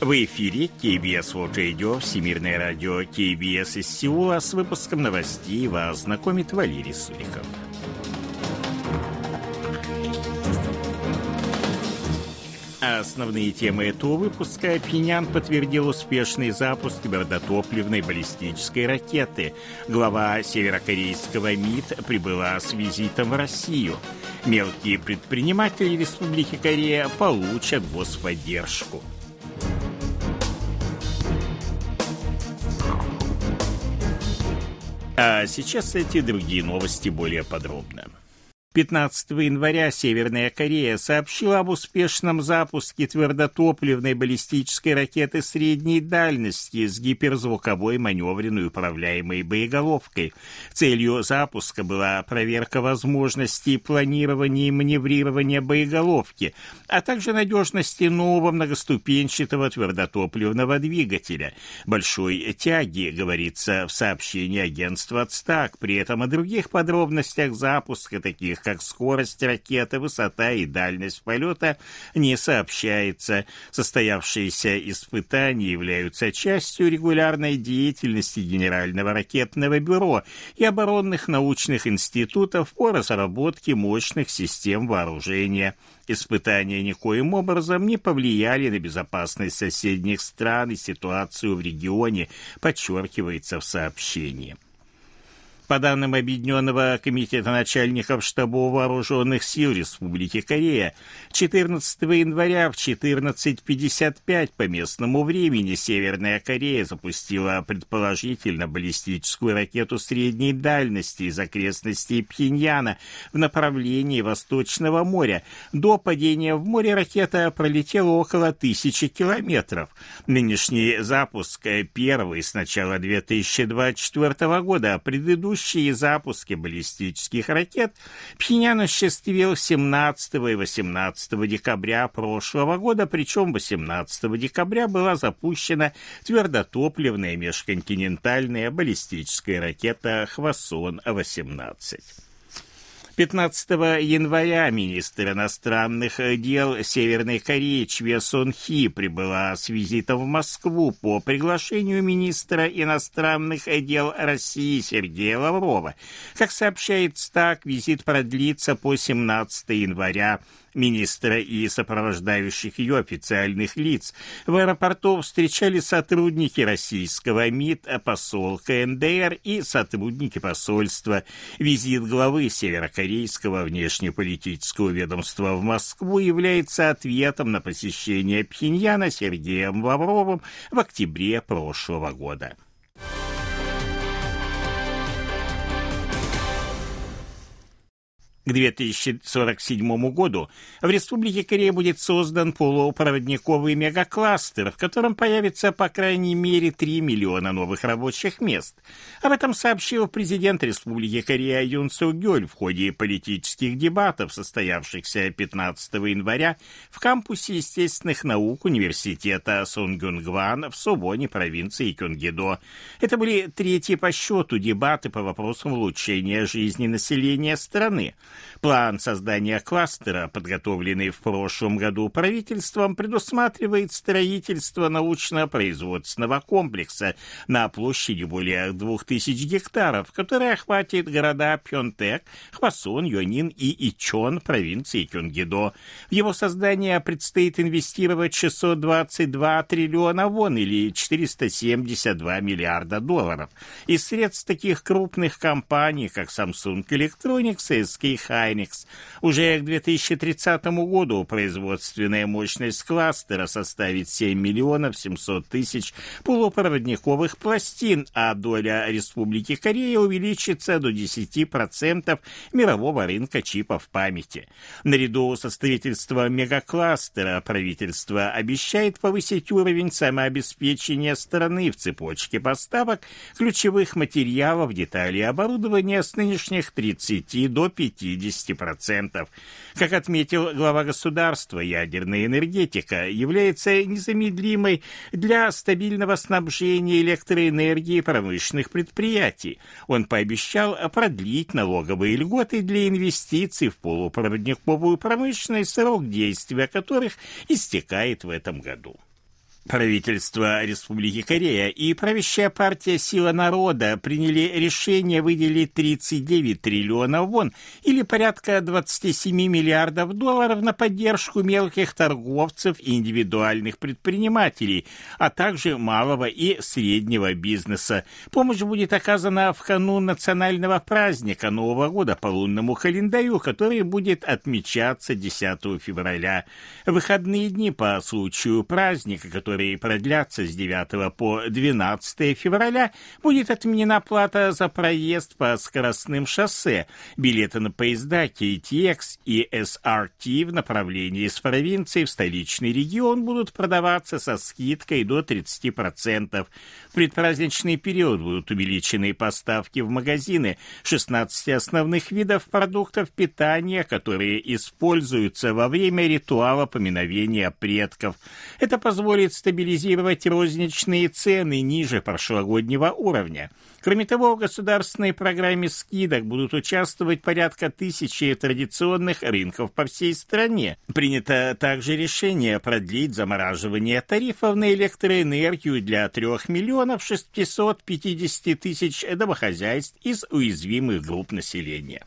В эфире KBS World Radio, Всемирное радио KBS из Сеула с выпуском новостей вас знакомит Валерий Суриков. Основные темы этого выпуска Пинян подтвердил успешный запуск твердотопливной баллистической ракеты. Глава северокорейского МИД прибыла с визитом в Россию. Мелкие предприниматели Республики Корея получат господдержку. А сейчас эти другие новости более подробно. 15 января Северная Корея сообщила об успешном запуске твердотопливной баллистической ракеты средней дальности с гиперзвуковой маневренной управляемой боеголовкой. Целью запуска была проверка возможностей планирования и маневрирования боеголовки, а также надежности нового многоступенчатого твердотопливного двигателя. Большой тяги, говорится в сообщении агентства «Ацтак». При этом о других подробностях запуска, таких таких как скорость ракеты, высота и дальность полета, не сообщается. Состоявшиеся испытания являются частью регулярной деятельности Генерального ракетного бюро и оборонных научных институтов по разработке мощных систем вооружения. Испытания никоим образом не повлияли на безопасность соседних стран и ситуацию в регионе, подчеркивается в сообщении. По данным Объединенного комитета начальников штабов вооруженных сил Республики Корея, 14 января в 14.55 по местному времени Северная Корея запустила предположительно баллистическую ракету средней дальности из окрестностей Пхеньяна в направлении Восточного моря. До падения в море ракета пролетела около тысячи километров. Нынешний запуск первый с начала 2024 года, а предыдущий предыдущие запуски баллистических ракет Пхеньян осуществил 17 и 18 декабря прошлого года, причем 18 декабря была запущена твердотопливная межконтинентальная баллистическая ракета «Хвасон-18». 15 января министр иностранных дел Северной Кореи Чве Сон Хи прибыла с визитом в Москву по приглашению министра иностранных дел России Сергея Лаврова. Как сообщает СТАК, визит продлится по 17 января министра и сопровождающих ее официальных лиц. В аэропорту встречали сотрудники российского МИД, посол КНДР и сотрудники посольства. Визит главы северокорейского внешнеполитического ведомства в Москву является ответом на посещение Пхеньяна Сергеем Лавровым в октябре прошлого года. К 2047 году в Республике Корея будет создан полупроводниковый мегакластер, в котором появится по крайней мере 3 миллиона новых рабочих мест. Об этом сообщил президент Республики Корея Юн Су Гёль в ходе политических дебатов, состоявшихся 15 января в кампусе естественных наук университета Сунгюнгван в Субоне провинции Кюнгидо. Это были третьи по счету дебаты по вопросам улучшения жизни населения страны. План создания кластера, подготовленный в прошлом году правительством, предусматривает строительство научно-производственного комплекса на площади более 2000 гектаров, который охватит города Пьонтек, Хвасон, Юнин и Ичон провинции Кюнгидо. В его создание предстоит инвестировать 622 триллиона вон или 472 миллиарда долларов. Из средств таких крупных компаний, как Samsung Electronics и SK Hynix. Уже к 2030 году производственная мощность кластера составит 7 миллионов 700 тысяч полупроводниковых пластин, а доля Республики Корея увеличится до 10% мирового рынка чипов памяти. Наряду со строительством мегакластера правительство обещает повысить уровень самообеспечения страны в цепочке поставок ключевых материалов, деталей оборудования с нынешних 30 до 50 50%. Как отметил глава государства, ядерная энергетика является незамедлимой для стабильного снабжения электроэнергией промышленных предприятий. Он пообещал продлить налоговые льготы для инвестиций в полупроводниковую промышленность, срок действия которых истекает в этом году. Правительство Республики Корея и правящая партия «Сила народа» приняли решение выделить 39 триллионов вон или порядка 27 миллиардов долларов на поддержку мелких торговцев и индивидуальных предпринимателей, а также малого и среднего бизнеса. Помощь будет оказана в канун национального праздника Нового года по лунному календарю, который будет отмечаться 10 февраля. Выходные дни по случаю праздника, который которые продлятся с 9 по 12 февраля, будет отменена плата за проезд по скоростным шоссе. Билеты на поезда KTX и SRT в направлении из провинции в столичный регион будут продаваться со скидкой до 30%. В предпраздничный период будут увеличены поставки в магазины 16 основных видов продуктов питания, которые используются во время ритуала поминовения предков. Это позволит стабилизировать розничные цены ниже прошлогоднего уровня. Кроме того, в государственной программе скидок будут участвовать порядка тысячи традиционных рынков по всей стране. Принято также решение продлить замораживание тарифов на электроэнергию для 3 миллионов 650 тысяч домохозяйств из уязвимых групп населения.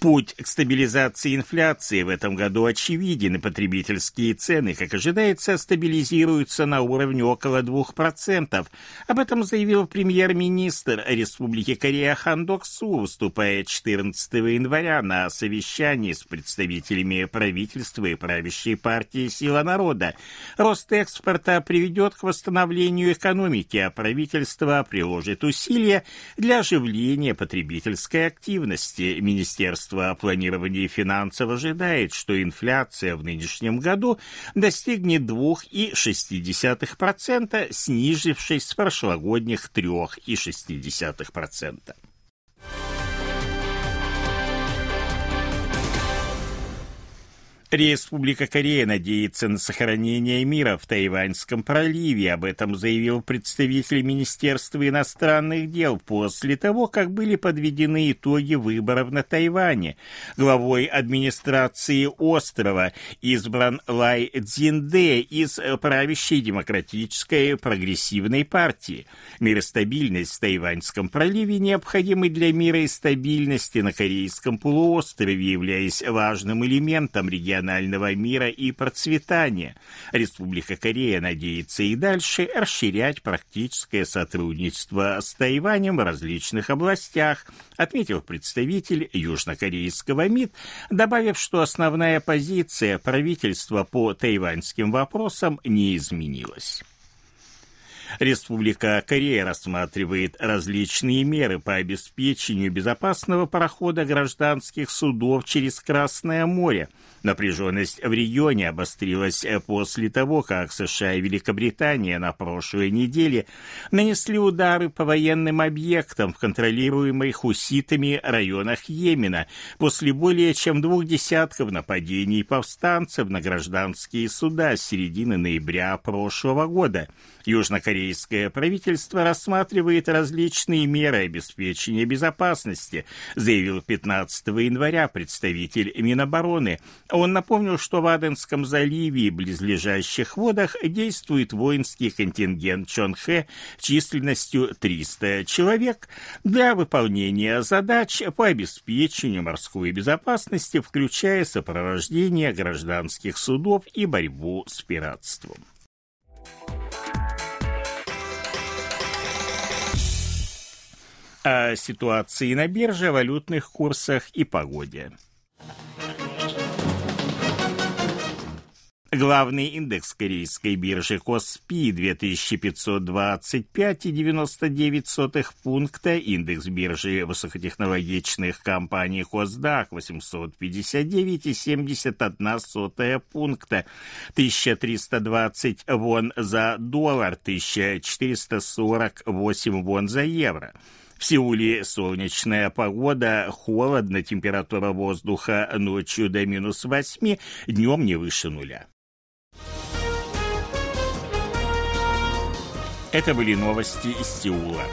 Путь к стабилизации инфляции в этом году очевиден, и потребительские цены, как ожидается, стабилизируются на уровне около 2%. Об этом заявил премьер-министр Республики Корея Хан Док Су, выступая 14 января на совещании с представителями правительства и правящей партии «Сила народа». Рост экспорта приведет к восстановлению экономики, а правительство приложит усилия для оживления потребительской активности. Министерство Министерство планирования финансов ожидает, что инфляция в нынешнем году достигнет 2,6%, снизившись с прошлогодних 3,6%. Республика Корея надеется на сохранение мира в Тайваньском проливе. Об этом заявил представитель Министерства иностранных дел после того, как были подведены итоги выборов на Тайване. Главой администрации острова избран Лай Цзинде из правящей демократической прогрессивной партии. Мир и стабильность в Тайваньском проливе необходимы для мира и стабильности на Корейском полуострове, являясь важным элементом региона регионального мира и процветания. Республика Корея надеется и дальше расширять практическое сотрудничество с Тайванем в различных областях, отметил представитель южнокорейского МИД, добавив, что основная позиция правительства по тайваньским вопросам не изменилась. Республика Корея рассматривает различные меры по обеспечению безопасного прохода гражданских судов через Красное море. Напряженность в регионе обострилась после того, как США и Великобритания на прошлой неделе нанесли удары по военным объектам в контролируемых хуситами районах Йемена после более чем двух десятков нападений повстанцев на гражданские суда с середины ноября прошлого года. Южнокорейское правительство рассматривает различные меры обеспечения безопасности, заявил 15 января представитель Минобороны. Он напомнил, что в Аденском заливе и близлежащих водах действует воинский контингент Чонхэ численностью 300 человек для выполнения задач по обеспечению морской безопасности, включая сопровождение гражданских судов и борьбу с пиратством. О ситуации на бирже, валютных курсах и погоде. Главный индекс корейской биржи Коспи 2525,99 пункта, индекс биржи высокотехнологичных компаний Косдак 859,71 пункта, 1320 вон за доллар, 1448 вон за евро. В Сеуле солнечная погода, холодно, температура воздуха ночью до минус 8, днем не выше нуля. Это были новости из Сеула.